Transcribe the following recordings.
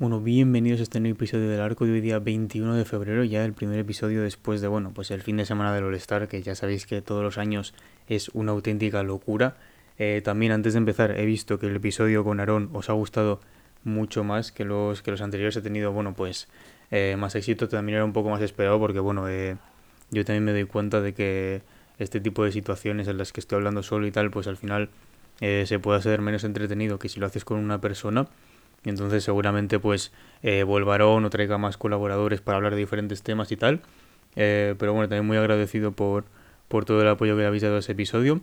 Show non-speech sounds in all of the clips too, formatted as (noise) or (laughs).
Bueno, bienvenidos a este nuevo episodio del arco de hoy día 21 de febrero, ya el primer episodio después de, bueno, pues el fin de semana del All-Star, que ya sabéis que todos los años es una auténtica locura. Eh, también antes de empezar he visto que el episodio con Aarón os ha gustado mucho más que los, que los anteriores. He tenido, bueno, pues eh, más éxito, también era un poco más esperado porque, bueno, eh, yo también me doy cuenta de que este tipo de situaciones en las que estoy hablando solo y tal, pues al final se puede hacer menos entretenido que si lo haces con una persona. Y entonces seguramente pues eh, Volvarón o traiga más colaboradores para hablar de diferentes temas y tal. Eh, pero bueno, también muy agradecido por, por todo el apoyo que le habéis dado a ese episodio.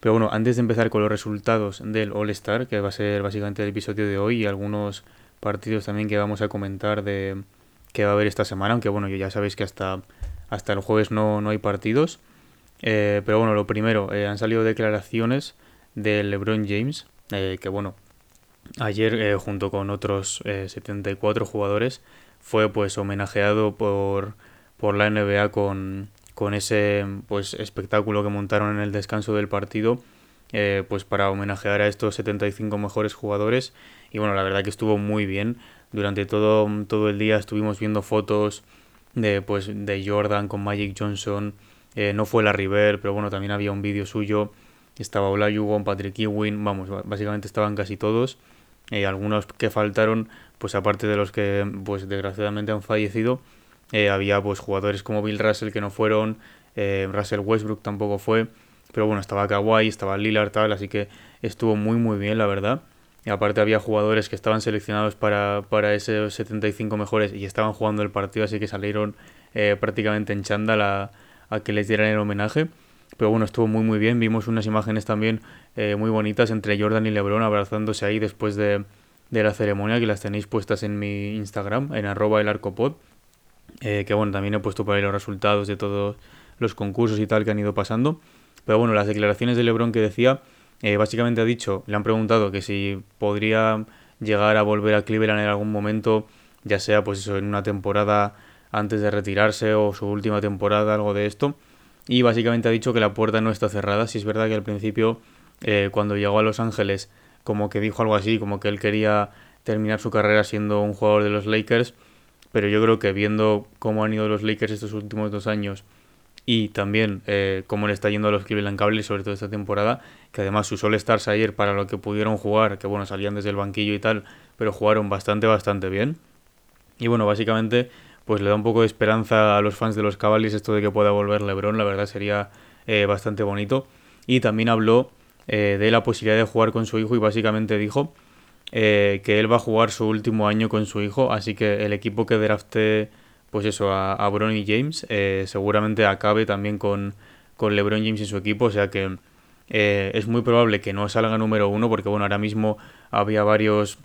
Pero bueno, antes de empezar con los resultados del All Star, que va a ser básicamente el episodio de hoy y algunos partidos también que vamos a comentar de que va a haber esta semana, aunque bueno, ya sabéis que hasta, hasta el jueves no, no hay partidos. Eh, pero bueno, lo primero, eh, han salido declaraciones de LeBron James, que bueno, ayer eh, junto con otros 74 eh, jugadores fue pues homenajeado por, por la NBA con, con ese pues espectáculo que montaron en el descanso del partido eh, pues para homenajear a estos 75 mejores jugadores. Y bueno la verdad que estuvo muy bien. Durante todo, todo el día estuvimos viendo fotos de pues de Jordan con Magic Johnson. No fue la River pero bueno también había un vídeo suyo. Estaba Olajuwon, Patrick Ewing, vamos, básicamente estaban casi todos. Y algunos que faltaron, pues aparte de los que pues desgraciadamente han fallecido, eh, había pues jugadores como Bill Russell que no fueron, eh, Russell Westbrook tampoco fue, pero bueno, estaba Kawhi, estaba Lillard tal, así que estuvo muy muy bien la verdad. Y aparte había jugadores que estaban seleccionados para, para esos 75 mejores y estaban jugando el partido, así que salieron eh, prácticamente en chándal a, a que les dieran el homenaje. Pero bueno, estuvo muy muy bien. Vimos unas imágenes también eh, muy bonitas entre Jordan y Lebron abrazándose ahí después de, la ceremonia, que las tenéis puestas en mi Instagram, en arroba el arcopod. Eh, que bueno, también he puesto por ahí los resultados de todos los concursos y tal que han ido pasando. Pero bueno, las declaraciones de Lebron que decía, eh, básicamente ha dicho, le han preguntado que si podría llegar a volver a Cleveland en algún momento, ya sea pues eso, en una temporada antes de retirarse o su última temporada, algo de esto y básicamente ha dicho que la puerta no está cerrada. Si es verdad que al principio, eh, cuando llegó a Los Ángeles, como que dijo algo así, como que él quería terminar su carrera siendo un jugador de los Lakers, pero yo creo que viendo cómo han ido los Lakers estos últimos dos años y también eh, cómo le está yendo a los Cleveland Cavaliers, sobre todo esta temporada, que además sus All-Stars ayer para lo que pudieron jugar, que bueno, salían desde el banquillo y tal, pero jugaron bastante, bastante bien. Y bueno, básicamente pues le da un poco de esperanza a los fans de los Cavaliers esto de que pueda volver LeBron, la verdad sería eh, bastante bonito. Y también habló eh, de la posibilidad de jugar con su hijo y básicamente dijo eh, que él va a jugar su último año con su hijo, así que el equipo que drafte pues eso, a, a Bron James seguramente acabe también con, con LeBron James en su equipo, o sea que es muy probable que no salga número uno porque bueno, ahora mismo había varios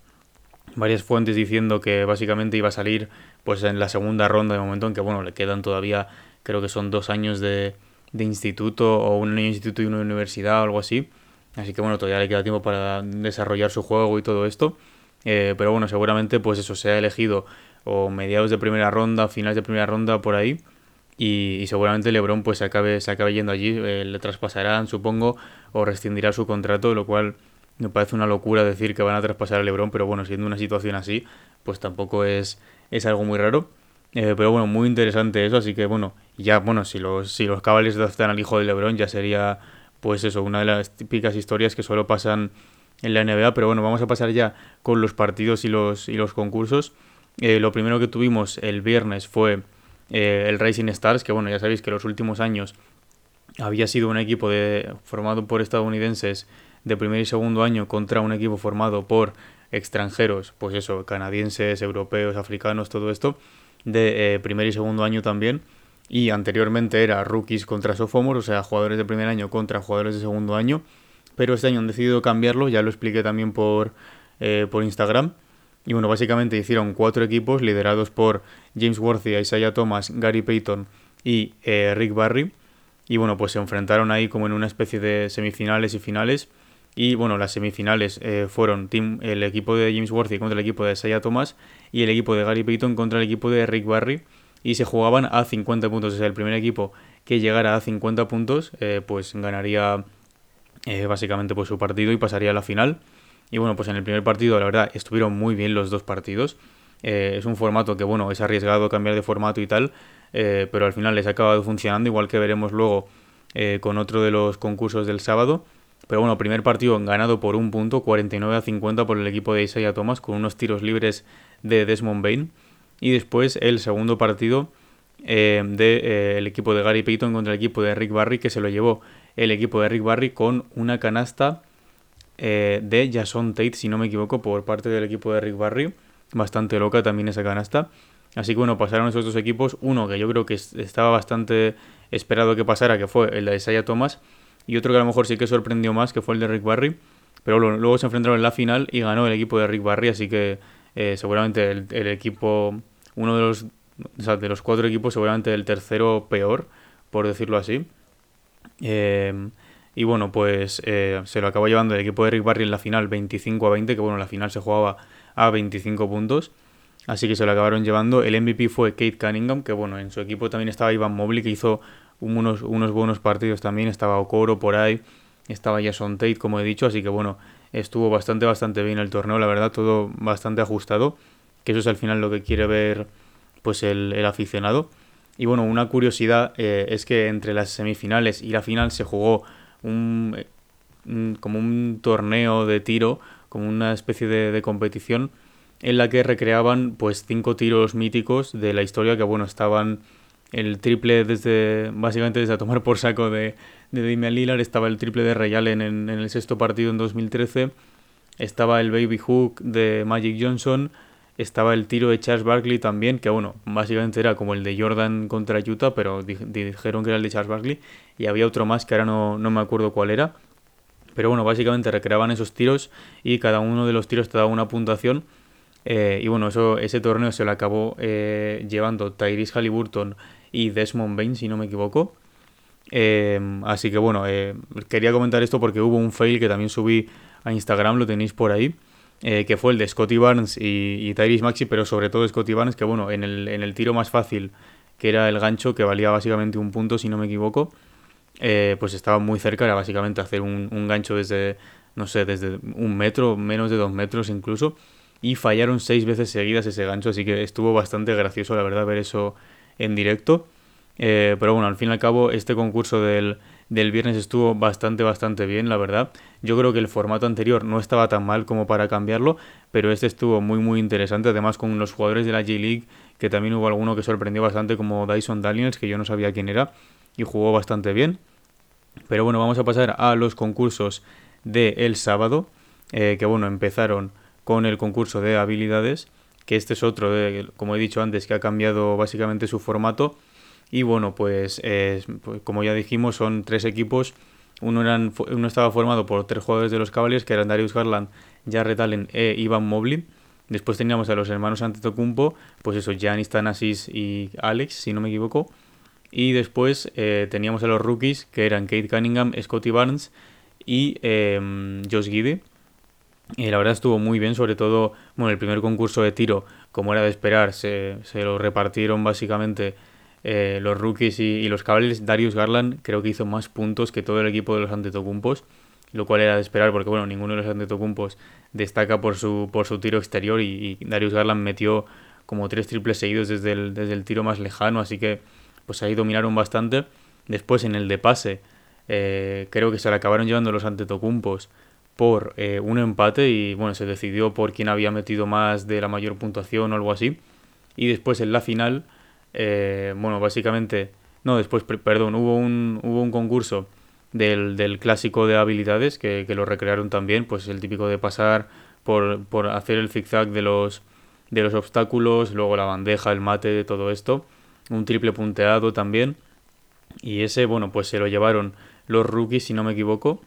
varias fuentes diciendo que básicamente iba a salir pues en la segunda ronda de momento en que bueno le quedan todavía creo que son dos años de, de instituto o un año de instituto y una universidad o algo así así que bueno todavía le queda tiempo para desarrollar su juego y todo esto eh, pero bueno seguramente pues eso se ha elegido o mediados de primera ronda finales de primera ronda por ahí y, seguramente LeBron pues se acabe se acabe yendo allí eh, le traspasarán supongo o rescindirá su contrato lo cual me parece una locura decir que van a traspasar a LeBron, pero bueno, siendo una situación así, pues tampoco es, es algo muy raro. Eh, pero bueno, muy interesante eso, así que bueno, ya, bueno, si los, si los Cavaliers adoptan al hijo de LeBron, ya sería, pues eso, una de las típicas historias que solo pasan en la NBA. Pero bueno, vamos a pasar ya con los partidos y los, y los concursos. Eh, lo primero que tuvimos el viernes fue eh, el Racing Stars, que bueno, ya sabéis que los últimos años había sido un equipo de, formado por estadounidenses de primer y segundo año contra un equipo formado por extranjeros, pues eso, canadienses, europeos, africanos, todo esto, de eh, primer y segundo año también. Y anteriormente era rookies contra sophomores, o sea, jugadores de primer año contra jugadores de segundo año. Pero este año han decidido cambiarlo, ya lo expliqué también por, eh, por Instagram. Y bueno, básicamente hicieron cuatro equipos liderados por James Worthy, Isaiah Thomas, Gary Payton y eh, Rick Barry. Y bueno, pues se enfrentaron ahí como en una especie de semifinales y finales Y bueno, las semifinales eh, fueron team, el equipo de James Worthy contra el equipo de Saya Thomas y el equipo de Gary Payton contra el equipo de Rick Barry. Y se jugaban a 50 puntos. O sea, el primer equipo que llegara a 50 puntos, eh, pues ganaría eh, básicamente pues, su partido y pasaría a la final. Y bueno, pues en el primer partido, la verdad, estuvieron muy bien los dos partidos. es un formato que, bueno, es arriesgado cambiar de formato y tal, pero al final les ha acabado funcionando, igual que veremos luego con otro de los concursos del sábado. Pero bueno, primer partido ganado por un punto, 49 a 50 por el equipo de Isaiah Thomas, con unos tiros libres de Desmond Bain. Y después el segundo partido eh, del eh, equipo de Gary Payton contra el equipo de Rick Barry, que se lo llevó el equipo de Rick Barry con una canasta eh, de Jason Tate, si no me equivoco, por parte del equipo de Rick Barry. Bastante loca también esa canasta. Así que bueno, pasaron esos dos equipos. Uno que yo creo que estaba bastante esperado que pasara, que fue el de Isaiah Thomas y otro que a lo mejor sí que sorprendió más, que fue el de Rick Barry. Pero luego se enfrentaron en la final y ganó el equipo de Rick Barry, así que eh, seguramente el, equipo, uno de los, de los cuatro equipos, seguramente el tercero peor, por decirlo así. Eh, y bueno, pues eh, se lo acabó llevando el equipo de Rick Barry en la final 25 a 20, que bueno, la final se jugaba a 25 puntos. Así que se lo acabaron llevando. El MVP fue Kate Cunningham, que bueno, en su equipo también estaba Ivan Mobley, que hizo unos, unos buenos partidos también, estaba Okoro por ahí, estaba Jason Tate, como he dicho, así que bueno, estuvo bastante, bastante bien el torneo, la verdad, todo bastante ajustado, que eso es al final lo que quiere ver pues el, aficionado. Y bueno, una curiosidad eh, es que entre las semifinales y la final se jugó un, como un torneo de tiro, como una especie de, de competición en la que recreaban pues cinco tiros míticos de la historia que bueno estaban el triple desde básicamente desde tomar por saco de, de Damian Lillard, estaba el triple de Ray Allen en, el sexto partido en 2013, estaba el baby hook de Magic Johnson, estaba el tiro de Charles Barkley también, que bueno, básicamente era como el de Jordan contra Utah, pero dijeron que era el de Charles Barkley, y había otro más que ahora no, no me acuerdo cuál era. Pero bueno, básicamente recreaban esos tiros y cada uno de los tiros te daba una puntuación. Eh, y bueno, eso, ese torneo se lo acabó eh, llevando Tyrese Halliburton y Desmond Bain, si no me equivoco. Em, así que bueno, eh, quería comentar esto porque hubo un fail que también subí a Instagram, lo tenéis por ahí, eh, que fue el de Scotty Barnes y, y, Maxi, pero sobre todo Scotty Barnes, que bueno, en el, en el tiro más fácil, que era el gancho, que valía básicamente un punto, si no me equivoco, eh, pues estaba muy cerca, era básicamente hacer un, un gancho desde, no sé, desde un metro, menos de dos metros incluso, y fallaron seis veces seguidas ese gancho, así que estuvo bastante gracioso, la verdad, ver eso en directo. Eh, pero bueno, al fin y al cabo, este concurso del, viernes estuvo bastante, bastante bien, la verdad. Yo creo que el formato anterior no estaba tan mal como para cambiarlo, pero este estuvo muy, muy interesante. Además, con los jugadores de la J-League, que también hubo alguno que sorprendió bastante, como Dyson Daniels, que yo no sabía quién era, y jugó bastante bien. Pero bueno, vamos a pasar a los concursos del el sábado, eh, que bueno, empezaron con el concurso de habilidades que este es otro, como he dicho antes, que ha cambiado básicamente su formato. Y bueno, pues, pues, como ya dijimos, son tres equipos. Uno, uno estaba formado por tres jugadores de los Cavaliers, que eran Darius Garland, Jarrett Allen e Ivan Mobley. Después teníamos a los hermanos Antetokounmpo, pues eso, Giannis Thanasis y Alex, si no me equivoco. Y después eh, teníamos a los rookies, que eran Kate Cunningham, Scotty Barnes y eh, Josh. Y la verdad estuvo muy bien, sobre todo, bueno, el primer concurso de tiro, como era de esperar, se, se lo repartieron básicamente eh, los rookies y, los Cavaliers. Darius Garland creo que hizo más puntos que todo el equipo de los Antetocumpos, lo cual era de esperar porque, bueno, ninguno de los Antetocumpos destaca por su, por su tiro exterior y, Darius Garland metió como tres triples seguidos desde el, desde el tiro más lejano, así que pues ahí dominaron bastante. Después en el de pase, eh, creo que se le acabaron llevando los Antetocumpos por eh, un empate y bueno, se decidió por quién había metido más de la mayor puntuación o algo así. Y después en la final, eh, bueno, básicamente, no, después, perdón, hubo un, hubo un concurso del, del clásico de habilidades que, que, lo recrearon también, pues el típico de pasar por, por hacer el zigzag de los, de los obstáculos, luego la bandeja, el mate, de todo esto, un triple punteado también. Y ese, bueno, pues se lo llevaron los rookies, si no me equivoco.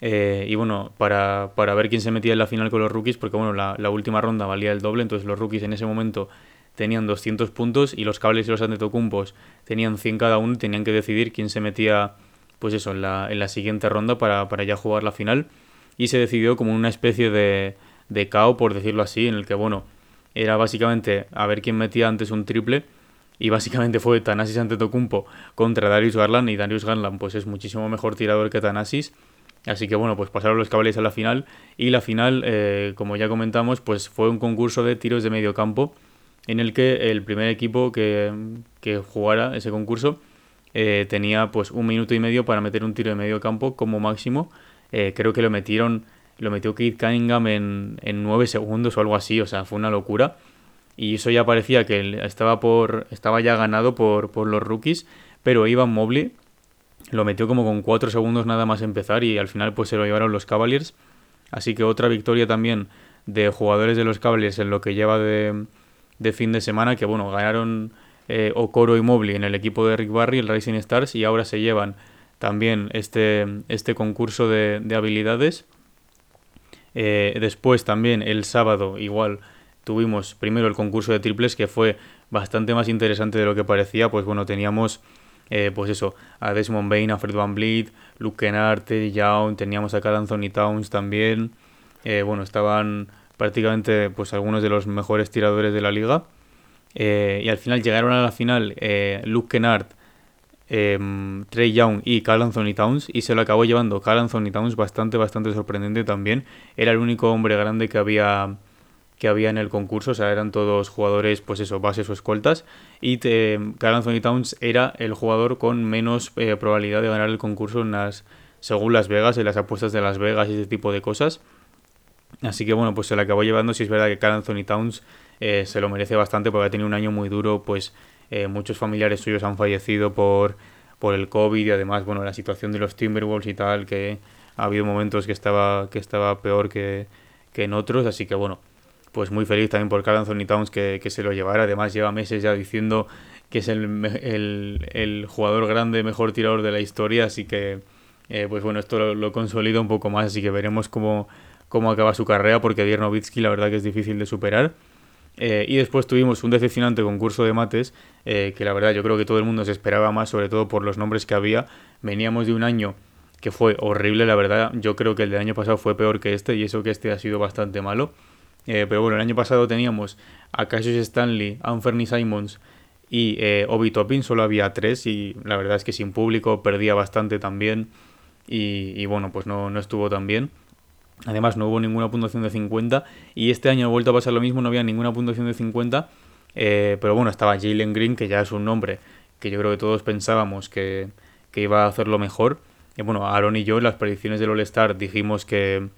Eh, y bueno, para, para, ver quién se metía en la final con los rookies, porque bueno, la, la, última ronda valía el doble, entonces los rookies en ese momento tenían 200 puntos y los cables y los antetocumpos tenían 100 cada uno y tenían que decidir quién se metía, pues eso, en la, en la siguiente ronda para, para ya jugar la final. y se decidió como una especie de, de KO, por decirlo así, en el que, bueno, era básicamente a ver quién metía antes un triple y básicamente fue Tanasis ante Tocumpo contra Darius Garland y Darius Garland pues es muchísimo mejor tirador que Tanasis así que bueno pues pasaron los Cavaliers a la final y la final eh, como ya comentamos pues fue un concurso de tiros de medio campo en el que el primer equipo que, que jugara ese concurso eh, tenía pues un minuto y medio para meter un tiro de medio campo como máximo eh, creo que lo metieron lo metió Keith Cunningham en, en 9 segundos o algo así, o sea, fue una locura. Y eso ya parecía que estaba, por, estaba ya ganado por, por los rookies, pero Ivan Mobley lo metió como con 4 segundos nada más empezar y al final pues se lo llevaron los Cavaliers. Así que otra victoria también de jugadores de los Cavaliers en lo que lleva de, de fin de semana, que bueno, ganaron eh, Okoro y Mobley en el equipo de Rick Barry, el Rising Stars, y ahora se llevan también este, este concurso de, de habilidades eh, después también el sábado igual tuvimos primero el concurso de triples que fue bastante más interesante de lo que parecía. Pues bueno, teníamos eh, pues eso, a Desmond Bain, a Fred Van Vliet, Luke Kennard, Teddy Young, teníamos a Carl Anthony Towns también. Eh, bueno, estaban prácticamente pues algunos de los mejores tiradores de la liga. y al final llegaron a la final Luke Kennard eh, Trey Young y Carl Anthony Towns y se lo acabó llevando Carl Anthony Towns bastante bastante sorprendente también era el único hombre grande que había que había en el concurso o sea eran todos jugadores pues eso bases o escoltas y Carl Anthony Towns era el jugador con menos eh, probabilidad de ganar el concurso en las según Las Vegas en las apuestas de Las Vegas y ese tipo de cosas. Así que bueno pues se lo acabó llevando si es verdad que Carl Anthony Towns eh, se lo merece bastante porque ha tenido un año muy duro pues eh, muchos familiares suyos han fallecido por, por el COVID y además, bueno, la situación de los Timberwolves y tal, que ha habido momentos que estaba, que estaba peor que, en otros, así que bueno, pues muy feliz también por Carl Anthony Towns que, se lo llevara. Además, lleva meses ya diciendo que es el, el, jugador grande, mejor tirador de la historia, así que, eh, pues bueno, esto lo, consolida un poco más, así que veremos cómo, cómo acaba su carrera, porque Dirk Nowitzki la verdad que es difícil de superar. Eh, y después tuvimos un decepcionante concurso de mates, eh, que la verdad yo creo que todo el mundo se esperaba más, sobre todo por los nombres que había. Veníamos de un año que fue horrible, la verdad. Yo creo que el del año pasado fue peor que este, y eso que este ha sido bastante malo. Eh, pero bueno, el año pasado teníamos a Cassius Stanley, Anferny Simons y Obi Toppin, solo había tres, y la verdad es que sin público perdía bastante también. Y, y bueno, pues no, no estuvo tan bien. Además, no hubo ninguna puntuación de 50. Y este año ha vuelto a pasar lo mismo, no había ninguna puntuación de 50. Eh, pero bueno, estaba Jalen Green, que ya es un nombre que yo creo que todos pensábamos que, iba a hacerlo mejor. Y bueno, Aaron y yo en las predicciones del All-Star dijimos que,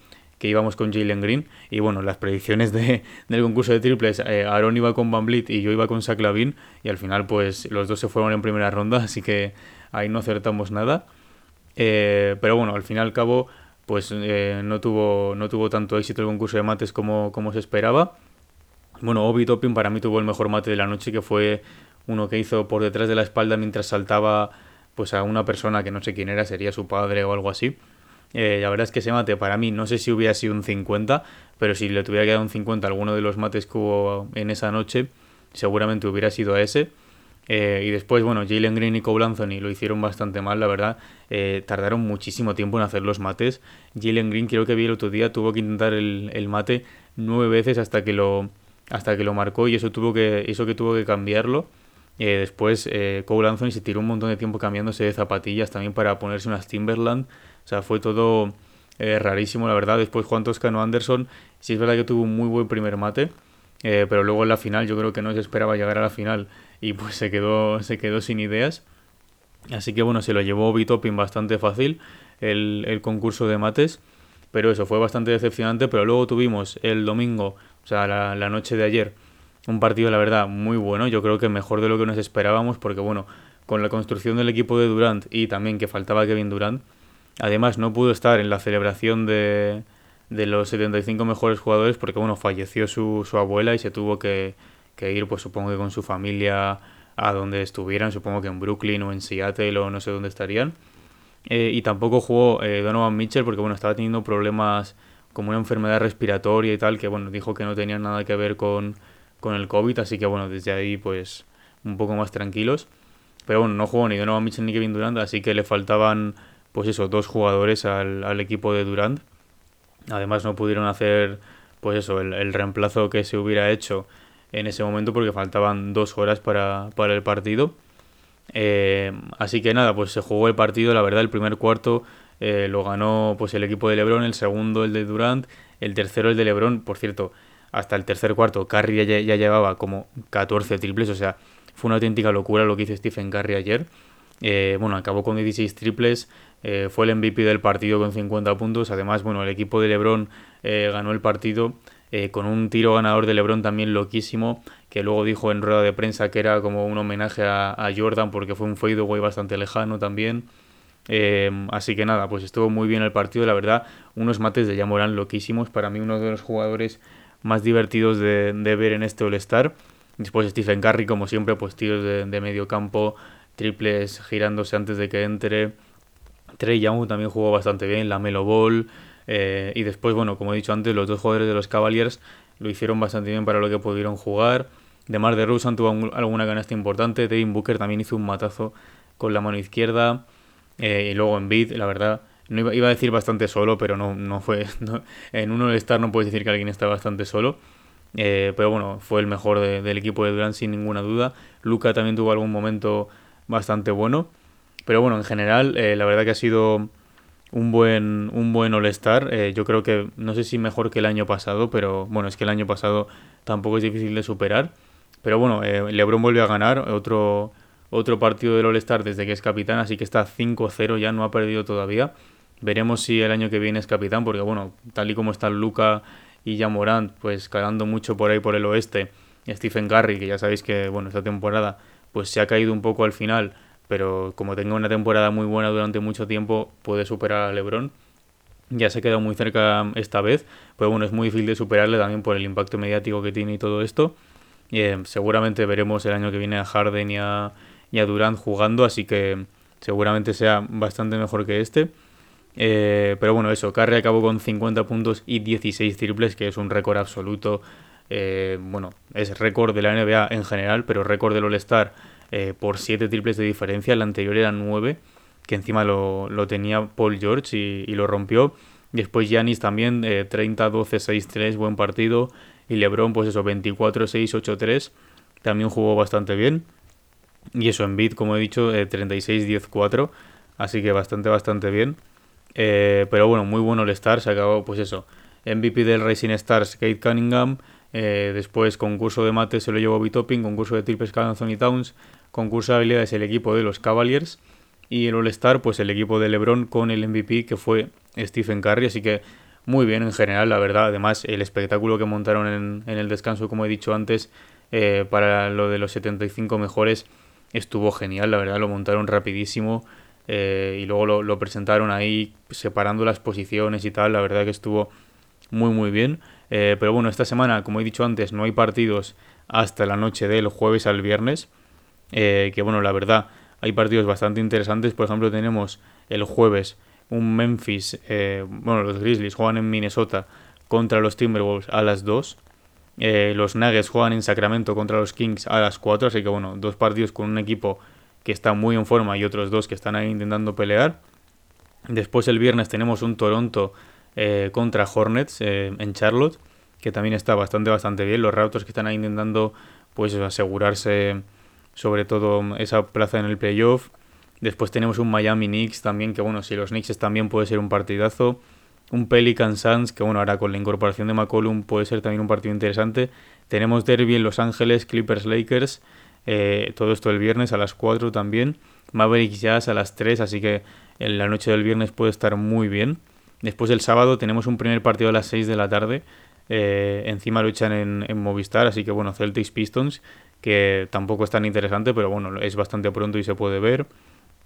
íbamos con Jalen Green. Y bueno, las predicciones de, (laughs) del concurso de triples, eh, Aaron iba con Van Vliet y yo iba con Zach Lavin. Y al final, pues los dos se fueron en primera ronda, (laughs) así que ahí no acertamos nada. Eh, pero bueno, al fin y al cabo pues eh, no, tuvo, no tuvo tanto éxito el concurso de mates como, como se esperaba. Bueno, Obi Topping para mí tuvo el mejor mate de la noche, que fue uno que hizo por detrás de la espalda mientras saltaba pues a una persona que no sé quién era, sería su padre o algo así. Eh, la verdad es que ese mate para mí no sé si hubiera sido un 50, pero si le tuviera quedado un 50 a alguno de los mates que hubo en esa noche, seguramente hubiera sido ese. Eh, y después, bueno, Jalen Green y Cole Anthony lo hicieron bastante mal, la verdad. Eh, tardaron muchísimo tiempo en hacer los mates. Jalen Green, creo que vi el otro día, tuvo que intentar el, mate nueve veces hasta que lo hasta que lo marcó y eso tuvo que eso que tuvo que cambiarlo. Eh, después Cole Anthony se tiró un montón de tiempo cambiándose de zapatillas también para ponerse unas Timberland. O sea, fue todo rarísimo, la verdad. Después Juan Toscano Anderson, sí es verdad que tuvo un muy buen primer mate. pero luego en la final yo creo que no se esperaba llegar a la final y pues se quedó, se quedó sin ideas. Así que bueno, se lo llevó Bitopin bastante fácil el, el concurso de mates. Pero eso fue bastante decepcionante. Pero luego tuvimos el domingo, o sea, la, la noche de ayer, un partido, la verdad, muy bueno. Yo creo que mejor de lo que nos esperábamos. Porque bueno, con la construcción del equipo de Durant y también que faltaba Kevin Durant. Además, no pudo estar en la celebración de, de los 75 mejores jugadores porque bueno, falleció su, su abuela y se tuvo que, que ir, pues supongo que con su familia a donde estuvieran, supongo que en Brooklyn o en Seattle o no sé dónde estarían. Eh, y tampoco jugó eh, Donovan Mitchell porque bueno, estaba teniendo problemas como una enfermedad respiratoria y tal, que bueno, dijo que no tenía nada que ver con, con el COVID, así que bueno, desde ahí pues un poco más tranquilos. Pero bueno, no jugó ni Donovan Mitchell ni Kevin Durant, así que le faltaban pues eso, dos jugadores al, al equipo de Durant. Además no pudieron hacer, pues eso, el, reemplazo que se hubiera hecho en ese momento porque faltaban dos horas para, para el partido. Eh, así que nada, pues se jugó el partido, la verdad, el primer cuarto eh, lo ganó pues el equipo de Lebron, el segundo el de Durant, el tercero el de Lebron, por cierto, hasta el tercer cuarto Curry ya, ya llevaba como 14 triples, o sea, fue una auténtica locura lo que hizo Stephen Curry ayer. Eh, bueno, acabó con 16 triples, eh, fue el MVP del partido con 50 puntos. Además, bueno, el equipo de LeBron eh, ganó el partido con un tiro ganador de LeBron también loquísimo, que luego dijo en rueda de prensa que era como un homenaje a, Jordan porque fue un fadeaway bastante lejano también. así que nada, pues estuvo muy bien el partido, la verdad, unos mates de Yamoran loquísimos, para mí uno de los jugadores más divertidos de, ver en este All-Star. Después Stephen Curry, como siempre, pues tiros de, de medio campo, triples girándose antes de que entre. Trey Young también jugó bastante bien, la Melo Ball. Eh, y después, bueno, como he dicho antes, los dos jugadores de los Cavaliers lo hicieron bastante bien para lo que pudieron jugar. De Mar de Rusan tuvo alguna canasta importante. Devin Booker también hizo un matazo con la mano izquierda. Eh, y luego en beat, la verdad, no iba, a decir bastante solo, pero no, no fue. (laughs) en uno de estar no puedes decir que alguien está bastante solo. Eh, pero bueno, fue el mejor del equipo de Durant sin ninguna duda. Luca también tuvo algún momento bastante bueno. Pero bueno, en general, eh, la verdad que ha sido un buen, un buen All-Star. Eh, yo creo que, no sé si mejor que el año pasado, pero bueno, es que el año pasado tampoco es difícil de superar. Pero bueno, eh, LeBron vuelve a ganar otro, otro partido del All-Star desde que es capitán, así que está 5-0, ya no ha perdido todavía. Veremos si el año que viene es capitán, porque bueno, tal y como están Luca y ya Morant, pues cagando mucho por ahí por el oeste, Stephen Curry, que ya sabéis que bueno, esta temporada pues se ha caído un poco al final, pero como tenga una temporada muy buena durante mucho tiempo, puede superar a LeBron. Ya se ha quedado muy cerca esta vez, pero bueno, es muy difícil de superarle también por el impacto mediático que tiene y todo esto. Eh, seguramente veremos el año que viene a Harden y a, y a Durant jugando, así que seguramente sea bastante mejor que este. Eh, pero bueno, eso, Curry acabó con 50 puntos y 16 triples, que es un récord absoluto eh, bueno, es récord de la NBA en general, pero récord del All-Star eh, por 7 triples de diferencia. El anterior era 9, que encima lo, tenía Paul George y, lo rompió. Después Yanis también, 30-12-6-3, eh, buen partido. Y LeBron, pues eso, 24-6-8-3, también jugó bastante bien. Y eso, en beat, como he dicho, 36-10-4, así que bastante, bastante bien. pero bueno, muy bueno el Star, se acabó, pues eso, MVP del Racing Stars, Kate Cunningham, eh, después, concurso de mates se lo llevó Bitoping, concurso de triples Anthony Towns, concurso de habilidades el equipo de los Cavaliers y el All-Star, pues el equipo de LeBron con el MVP que fue Stephen Curry. Así que muy bien en general, la verdad. Además, el espectáculo que montaron en, el descanso, como he dicho antes, eh, para lo de los 75 mejores, estuvo genial, la verdad. Lo montaron rapidísimo. Eh, y luego lo presentaron ahí separando las posiciones y tal, la verdad que estuvo muy muy bien. Eh, pero bueno, esta semana, como he dicho antes, no hay partidos hasta la noche del jueves al viernes. Eh, que bueno, la verdad, hay partidos bastante interesantes. Por ejemplo, tenemos el jueves un Memphis, eh, bueno, los Grizzlies juegan en Minnesota contra los Timberwolves a las 2. los Nuggets juegan en Sacramento contra los Kings a las 4. Así que bueno, dos partidos con un equipo que está muy en forma y otros dos que están ahí intentando pelear. Después el viernes tenemos un Toronto eh, contra Hornets eh, en Charlotte, que también está bastante, bastante bien. Los Raptors que están ahí intentando pues asegurarse sobre todo esa plaza en el playoff. Después tenemos un Miami Knicks también, que bueno, si los Knicks también puede ser un partidazo. Un Pelican Suns, que bueno, ahora con la incorporación de McCollum puede ser también un partido interesante. Tenemos Derby en Los Ángeles, Clippers Lakers, eh, todo esto el viernes a las 4 también. Mavericks Jazz a las 3, así que en la noche del viernes puede estar muy bien. Después el sábado tenemos un primer partido a las 6 de la tarde. Eh, encima luchan en, en, Movistar, así que bueno, Celtics Pistons, que tampoco es tan interesante, pero bueno, es bastante pronto y se puede ver.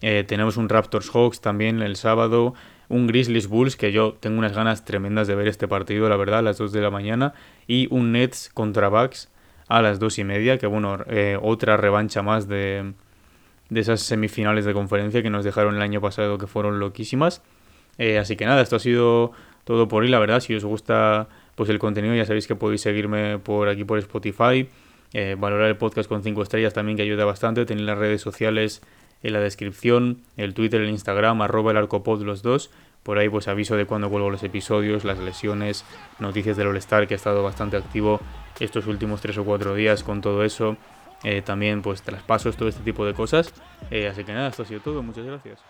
Eh, tenemos un Raptors Hawks también el sábado, un Grizzlies Bulls, que yo tengo unas ganas tremendas de ver este partido, la verdad, a las 2 de la mañana, y un Nets contra Bucks a las 2 y media, que bueno, eh, otra revancha más de, de esas semifinales de conferencia que nos dejaron el año pasado, que fueron loquísimas. Eh, así que nada, esto ha sido todo por hoy, la verdad. Si os gusta pues el contenido, ya sabéis que podéis seguirme por aquí por Spotify. Eh, valorar el podcast con 5 estrellas también que ayuda bastante. Tenéis las redes sociales en la descripción, el Twitter, el Instagram, arroba el arcopod los dos. Por ahí pues aviso de cuando vuelvo los episodios, las lesiones, noticias del All-Star que ha estado bastante activo estos últimos 3 o 4 días con todo eso. Eh, también pues traspasos, todo este tipo de cosas. Así que nada, esto ha sido todo. Muchas gracias.